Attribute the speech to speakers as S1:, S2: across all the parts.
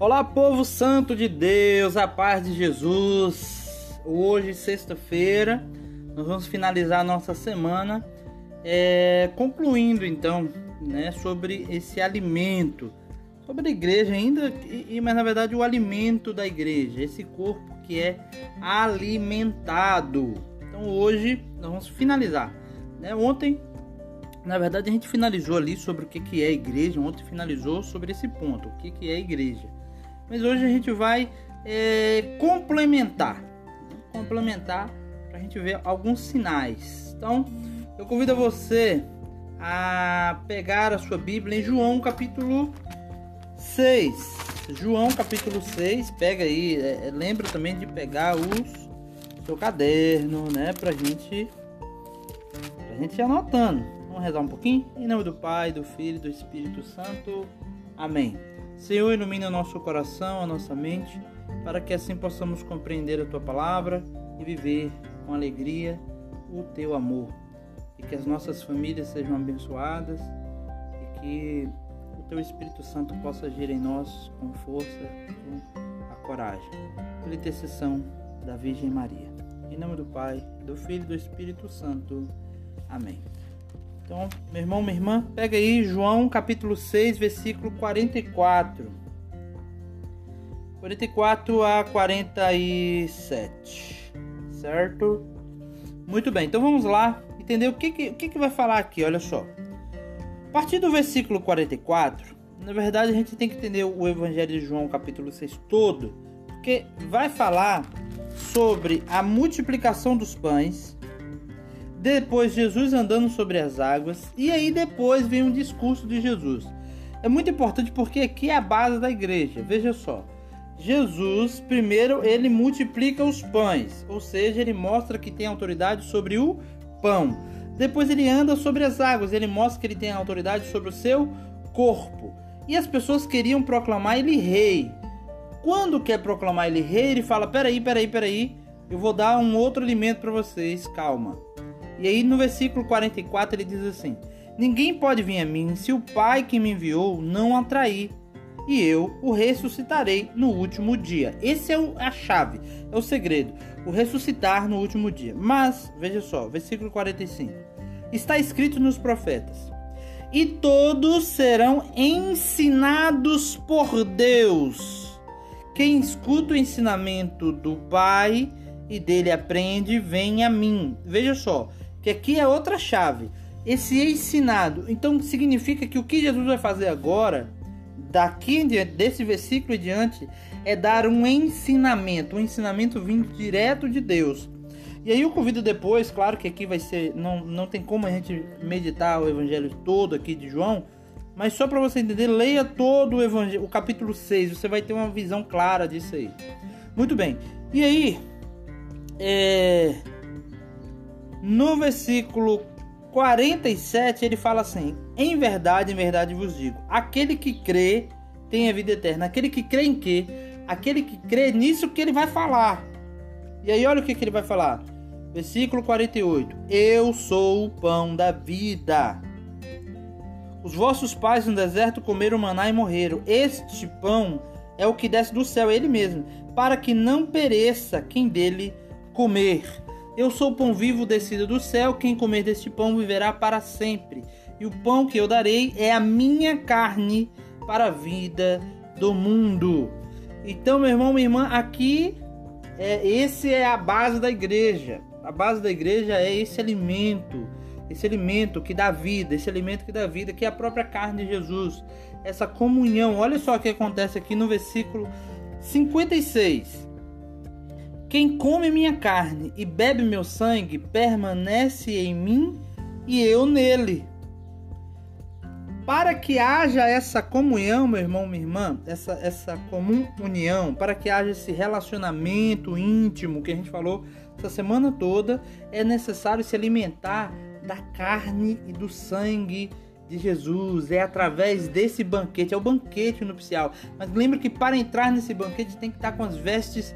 S1: Olá, povo santo de Deus, a paz de Jesus. Hoje, sexta-feira, nós vamos finalizar nossa semana, é, concluindo então, né, sobre esse alimento, sobre a igreja ainda, e, mas na verdade o alimento da igreja, esse corpo que é alimentado. Então hoje nós vamos finalizar. Né? Ontem na verdade, a gente finalizou ali sobre o que, que é igreja. Ontem finalizou sobre esse ponto, o que, que é igreja. Mas hoje a gente vai é, complementar, né? complementar para a gente ver alguns sinais. Então, eu convido você a pegar a sua Bíblia em João capítulo 6. João capítulo 6, pega aí, é, é, lembra também de pegar os seu caderno, né, pra gente pra gente ir anotando. Vamos rezar um pouquinho? Em nome do Pai, do Filho e do Espírito Santo. Amém. Senhor, ilumina nosso coração, a nossa mente, para que assim possamos compreender a tua palavra e viver com alegria o teu amor. E que as nossas famílias sejam abençoadas e que o teu Espírito Santo possa agir em nós com força, com a coragem. Pela intercessão da Virgem Maria. Em nome do Pai, do Filho e do Espírito Santo. Amém. Então, meu irmão, minha irmã, pega aí João capítulo 6, versículo 44. 44 a 47. Certo? Muito bem, então vamos lá entender o que, que, o que, que vai falar aqui, olha só. A partir do versículo 44, na verdade a gente tem que entender o Evangelho de João capítulo 6 todo, porque vai falar sobre a multiplicação dos pães, depois Jesus andando sobre as águas e aí depois vem um discurso de Jesus. É muito importante porque aqui é a base da igreja. Veja só. Jesus, primeiro, ele multiplica os pães, ou seja, ele mostra que tem autoridade sobre o pão. Depois ele anda sobre as águas, ele mostra que ele tem autoridade sobre o seu corpo. E as pessoas queriam proclamar ele rei. Quando quer proclamar ele rei, ele fala: "Peraí, peraí, peraí, eu vou dar um outro alimento para vocês, calma". E aí no versículo 44 ele diz assim: Ninguém pode vir a mim se o Pai que me enviou não atrair, e eu o ressuscitarei no último dia. Esse é a chave, é o segredo, o ressuscitar no último dia. Mas, veja só, versículo 45. Está escrito nos profetas: E todos serão ensinados por Deus. Quem escuta o ensinamento do Pai e dele aprende, vem a mim. Veja só, que aqui é outra chave. Esse ensinado, então significa que o que Jesus vai fazer agora, daqui diante, desse versículo em diante, é dar um ensinamento, um ensinamento vindo direto de Deus. E aí eu convido depois, claro que aqui vai ser, não, não tem como a gente meditar o evangelho todo aqui de João, mas só para você entender, leia todo o evangelho, o capítulo 6, você vai ter uma visão clara disso aí. Muito bem. E aí, é, no versículo 47, ele fala assim: Em verdade, em verdade vos digo: aquele que crê tem a vida eterna. Aquele que crê em quê? Aquele que crê nisso que ele vai falar. E aí, olha o que, que ele vai falar. Versículo 48: Eu sou o pão da vida. Os vossos pais no deserto comeram maná e morreram. Este pão é o que desce do céu, ele mesmo, para que não pereça quem dele comer. Eu sou o pão vivo descido do céu, quem comer deste pão viverá para sempre. E o pão que eu darei é a minha carne para a vida do mundo. Então, meu irmão, minha irmã, aqui é, esse é a base da igreja. A base da igreja é esse alimento, esse alimento que dá vida, esse alimento que dá vida, que é a própria carne de Jesus. Essa comunhão. Olha só o que acontece aqui no versículo 56. Quem come minha carne e bebe meu sangue permanece em mim e eu nele. Para que haja essa comunhão, meu irmão, minha irmã, essa, essa comum união, para que haja esse relacionamento íntimo que a gente falou essa semana toda, é necessário se alimentar da carne e do sangue de Jesus. É através desse banquete, é o banquete nupcial. Mas lembre que para entrar nesse banquete tem que estar com as vestes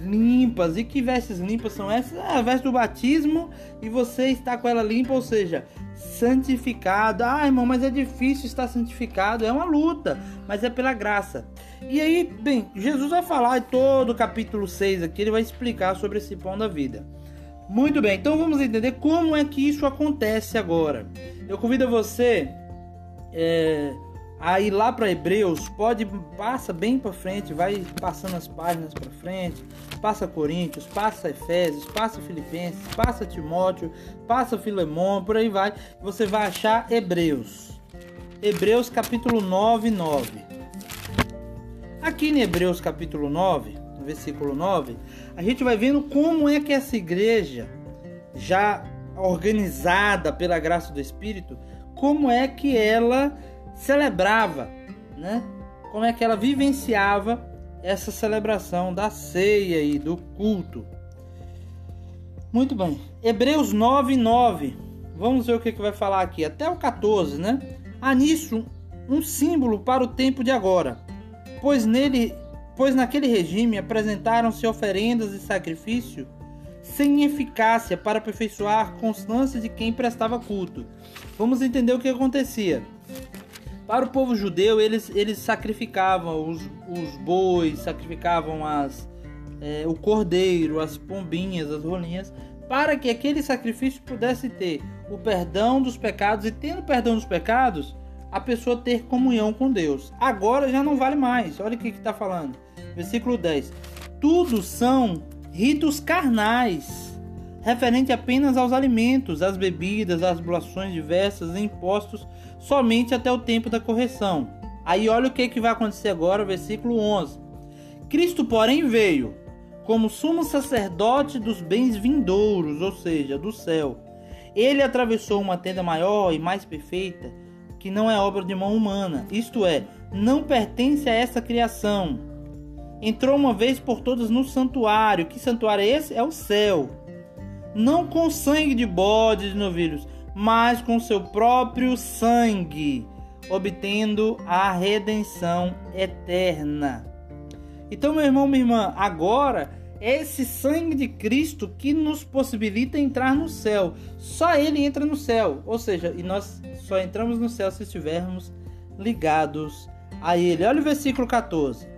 S1: limpas. E que vestes limpas são essas? É a veste do batismo e você está com ela limpa, ou seja, santificado. Ah, irmão, mas é difícil estar santificado. É uma luta, mas é pela graça. E aí, bem, Jesus vai falar em todo o capítulo 6 aqui, ele vai explicar sobre esse pão da vida. Muito bem, então vamos entender como é que isso acontece agora. Eu convido você é, a ir lá para Hebreus, pode passa bem para frente, vai passando as páginas para frente, passa Coríntios, passa Efésios, passa Filipenses, passa Timóteo, passa Filemão, por aí vai. Você vai achar Hebreus. Hebreus capítulo 9, 9. Aqui em Hebreus capítulo 9, versículo 9, a gente vai vendo como é que essa igreja, já organizada pela graça do Espírito, como é que ela celebrava, né? Como é que ela vivenciava essa celebração da ceia e do culto. Muito bem. Hebreus 9, 9. Vamos ver o que, que vai falar aqui. Até o 14, né? Há nisso um símbolo para o tempo de agora, pois nele pois naquele regime apresentaram-se oferendas e sacrifício sem eficácia para aperfeiçoar a constância de quem prestava culto. Vamos entender o que acontecia. Para o povo judeu, eles, eles sacrificavam os, os bois, sacrificavam as, é, o cordeiro, as pombinhas, as rolinhas, para que aquele sacrifício pudesse ter o perdão dos pecados e, tendo perdão dos pecados, a pessoa ter comunhão com Deus. Agora já não vale mais. Olha o que está falando. Versículo 10. Tudo são ritos carnais, referente apenas aos alimentos, às bebidas, às oblações diversas e impostos somente até o tempo da correção. Aí olha o que, que vai acontecer agora, versículo 11. Cristo, porém, veio como sumo sacerdote dos bens vindouros, ou seja, do céu. Ele atravessou uma tenda maior e mais perfeita, que não é obra de mão humana, isto é, não pertence a essa criação. Entrou uma vez por todas no santuário. Que santuário é esse? É o céu. Não com sangue de bode e de novilhos, mas com seu próprio sangue, obtendo a redenção eterna. Então, meu irmão, minha irmã, agora é esse sangue de Cristo que nos possibilita entrar no céu. Só ele entra no céu. Ou seja, e nós só entramos no céu se estivermos ligados a ele. Olha o versículo 14.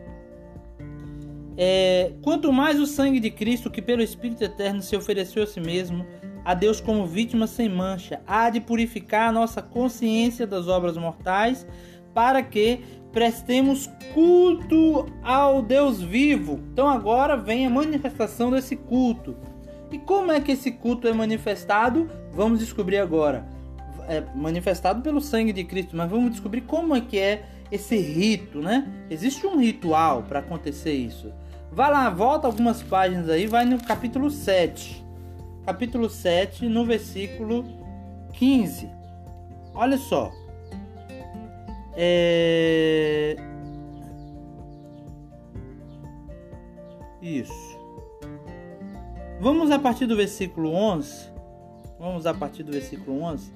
S1: É, quanto mais o sangue de Cristo, que pelo Espírito Eterno se ofereceu a si mesmo, a Deus como vítima sem mancha, há de purificar a nossa consciência das obras mortais, para que prestemos culto ao Deus vivo. Então agora vem a manifestação desse culto. E como é que esse culto é manifestado? Vamos descobrir agora. É manifestado pelo sangue de Cristo, mas vamos descobrir como é que é esse rito, né? Existe um ritual para acontecer isso. Vai lá, volta algumas páginas aí, vai no capítulo 7. Capítulo 7, no versículo 15. Olha só. É... Isso. Vamos a partir do versículo 11. Vamos a partir do versículo 11.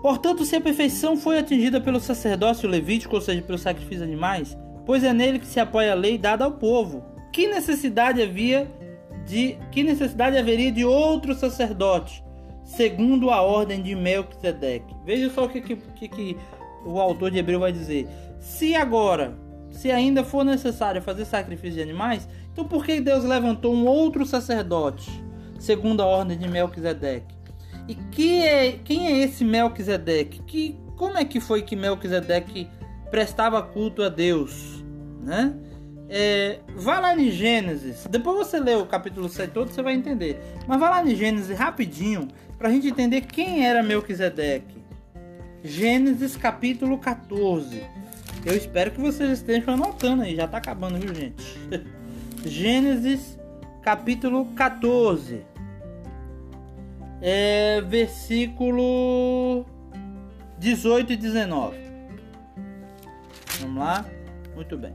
S1: Portanto, se a perfeição foi atingida pelo sacerdócio levítico, ou seja, pelo sacrifício de animais, pois é nele que se apoia a lei dada ao povo. Que necessidade havia de que necessidade haveria de outro sacerdote, segundo a ordem de Melquisedeque? Veja só o que, que, que o autor de Hebreu vai dizer. Se agora, se ainda for necessário fazer sacrifício de animais, então por que Deus levantou um outro sacerdote, segundo a ordem de Melquisedeque? E que é, quem é esse Melquisedeque? Que, como é que foi que Melquisedeque prestava culto a Deus? né? É, vai lá em Gênesis, depois você lê o capítulo 7 todo, você vai entender. Mas vai lá em Gênesis rapidinho, para a gente entender quem era Melquisedeque. Gênesis capítulo 14. Eu espero que vocês estejam anotando aí, já está acabando, viu, gente? Gênesis capítulo 14. É, versículo 18 e 19. Vamos lá? Muito bem.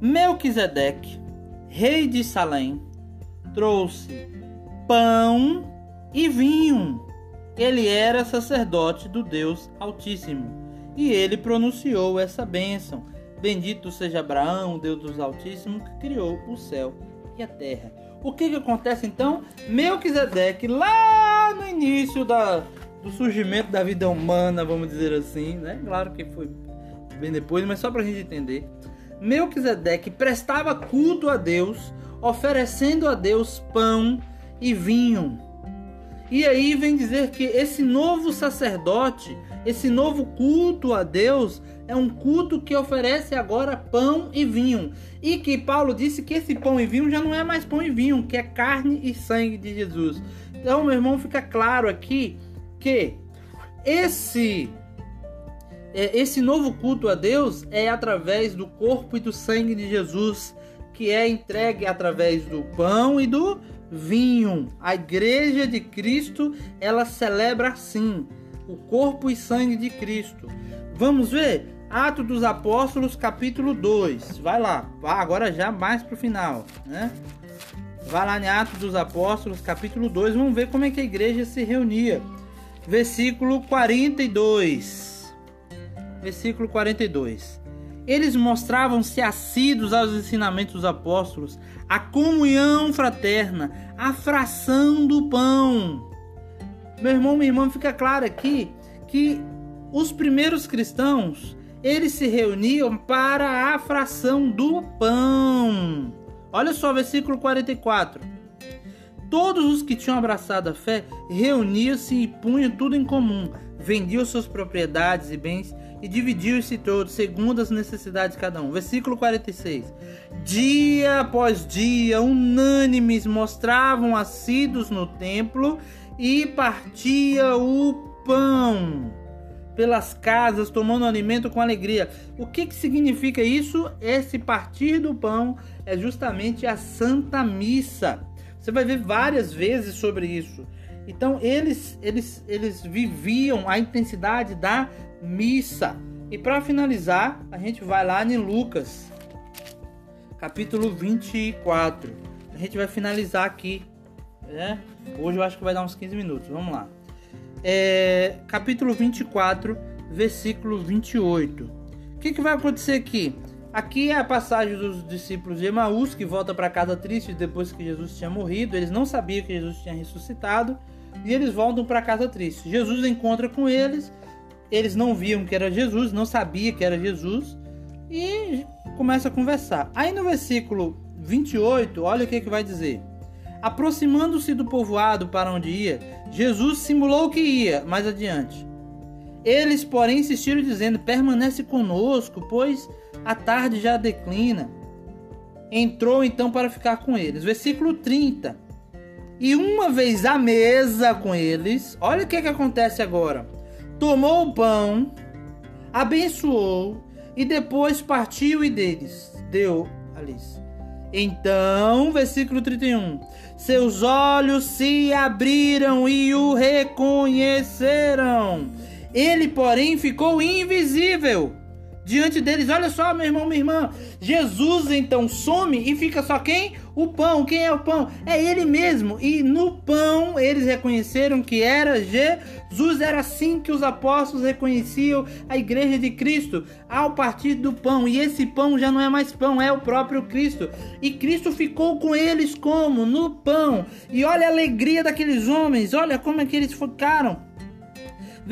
S1: Melquisedeque, rei de Salém, trouxe pão e vinho. Ele era sacerdote do Deus Altíssimo. E ele pronunciou essa bênção: Bendito seja Abraão, Deus dos Altíssimos, que criou o céu e a terra. O que, que acontece então? Melquisedeque, lá no início da, do surgimento da vida humana, vamos dizer assim, né? Claro que foi bem depois, mas só para a gente entender. Melquisedeque prestava culto a Deus, oferecendo a Deus pão e vinho. E aí vem dizer que esse novo sacerdote, esse novo culto a Deus, é um culto que oferece agora pão e vinho. E que Paulo disse que esse pão e vinho já não é mais pão e vinho, que é carne e sangue de Jesus. Então, meu irmão, fica claro aqui que esse é, esse novo culto a Deus é através do corpo e do sangue de Jesus, que é entregue através do pão e do vinho. A igreja de Cristo, ela celebra assim o corpo e sangue de Cristo. Vamos ver? Atos dos Apóstolos, capítulo 2. Vai lá. Agora já mais pro final, né? Vai lá em Atos dos Apóstolos, capítulo 2. Vamos ver como é que a igreja se reunia. Versículo 42. Versículo 42. Eles mostravam-se assíduos aos ensinamentos dos apóstolos, a comunhão fraterna, a fração do pão. Meu irmão, minha irmã, fica claro aqui que os primeiros cristãos, eles se reuniam para a fração do pão. Olha só, versículo 44. Todos os que tinham abraçado a fé reuniam-se e punham tudo em comum, vendiam suas propriedades e bens e dividiu-se todos segundo as necessidades de cada um. Versículo 46. Dia após dia, unânimes mostravam assíduos no templo e partia o pão pelas casas, tomando alimento com alegria. O que, que significa isso? Esse partir do pão é justamente a Santa Missa. Você vai ver várias vezes sobre isso. Então eles eles eles viviam a intensidade da missa. E para finalizar, a gente vai lá em Lucas, capítulo 24. A gente vai finalizar aqui, né? Hoje eu acho que vai dar uns 15 minutos. Vamos lá. É, capítulo 24, versículo 28. O que, que vai acontecer aqui? Aqui é a passagem dos discípulos de Emaús que volta para casa triste depois que Jesus tinha morrido. Eles não sabiam que Jesus tinha ressuscitado e eles voltam para casa triste. Jesus encontra com eles eles não viam que era Jesus, não sabia que era Jesus e começa a conversar. Aí no versículo 28, olha o que, que vai dizer. Aproximando-se do povoado para onde ia, Jesus simulou que ia mais adiante. Eles, porém, insistiram dizendo: Permanece conosco, pois a tarde já declina. Entrou então para ficar com eles. Versículo 30. E uma vez à mesa com eles, olha o que, que acontece agora tomou o pão, abençoou e depois partiu e deles deu a. Então, versículo 31. Seus olhos se abriram e o reconheceram. Ele, porém, ficou invisível diante deles. Olha só, meu irmão, minha irmã. Jesus então some e fica só quem? O pão. Quem é o pão? É ele mesmo. E no pão eles reconheceram que era Jesus. Era assim que os apóstolos reconheciam a igreja de Cristo ao partir do pão. E esse pão já não é mais pão, é o próprio Cristo. E Cristo ficou com eles como? No pão. E olha a alegria daqueles homens. Olha como é que eles ficaram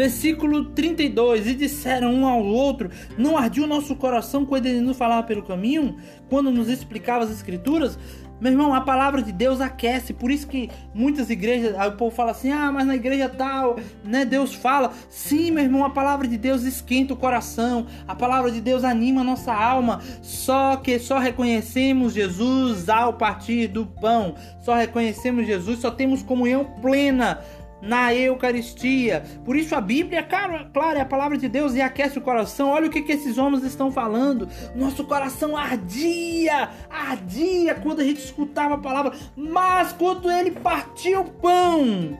S1: Versículo 32: E disseram um ao outro: Não ardia o nosso coração quando ele nos falava pelo caminho, quando nos explicava as Escrituras? Meu irmão, a palavra de Deus aquece, por isso que muitas igrejas, o povo fala assim: ah, mas na igreja tal, né? Deus fala. Sim, meu irmão, a palavra de Deus esquenta o coração, a palavra de Deus anima a nossa alma. Só que só reconhecemos Jesus ao partir do pão, só reconhecemos Jesus, só temos comunhão plena na Eucaristia. Por isso a Bíblia, claro, claro, é a palavra de Deus e aquece o coração. Olha o que, que esses homens estão falando. Nosso coração ardia, ardia quando a gente escutava a palavra. Mas quando ele partiu o pão,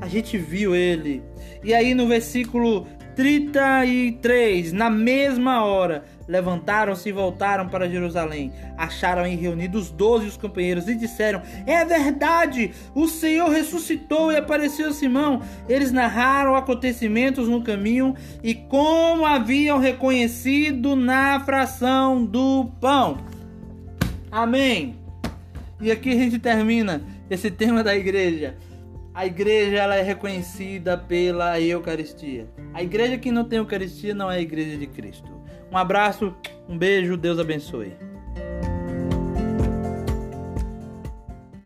S1: a gente viu ele. E aí no versículo 33, na mesma hora, levantaram-se e voltaram para Jerusalém. Acharam em reunidos doze os companheiros e disseram: É verdade, o Senhor ressuscitou e apareceu a Simão. Eles narraram acontecimentos no caminho e como haviam reconhecido na fração do pão. Amém. E aqui a gente termina esse tema da igreja. A igreja ela é reconhecida pela Eucaristia. A igreja que não tem Eucaristia não é a igreja de Cristo. Um abraço, um beijo, Deus abençoe.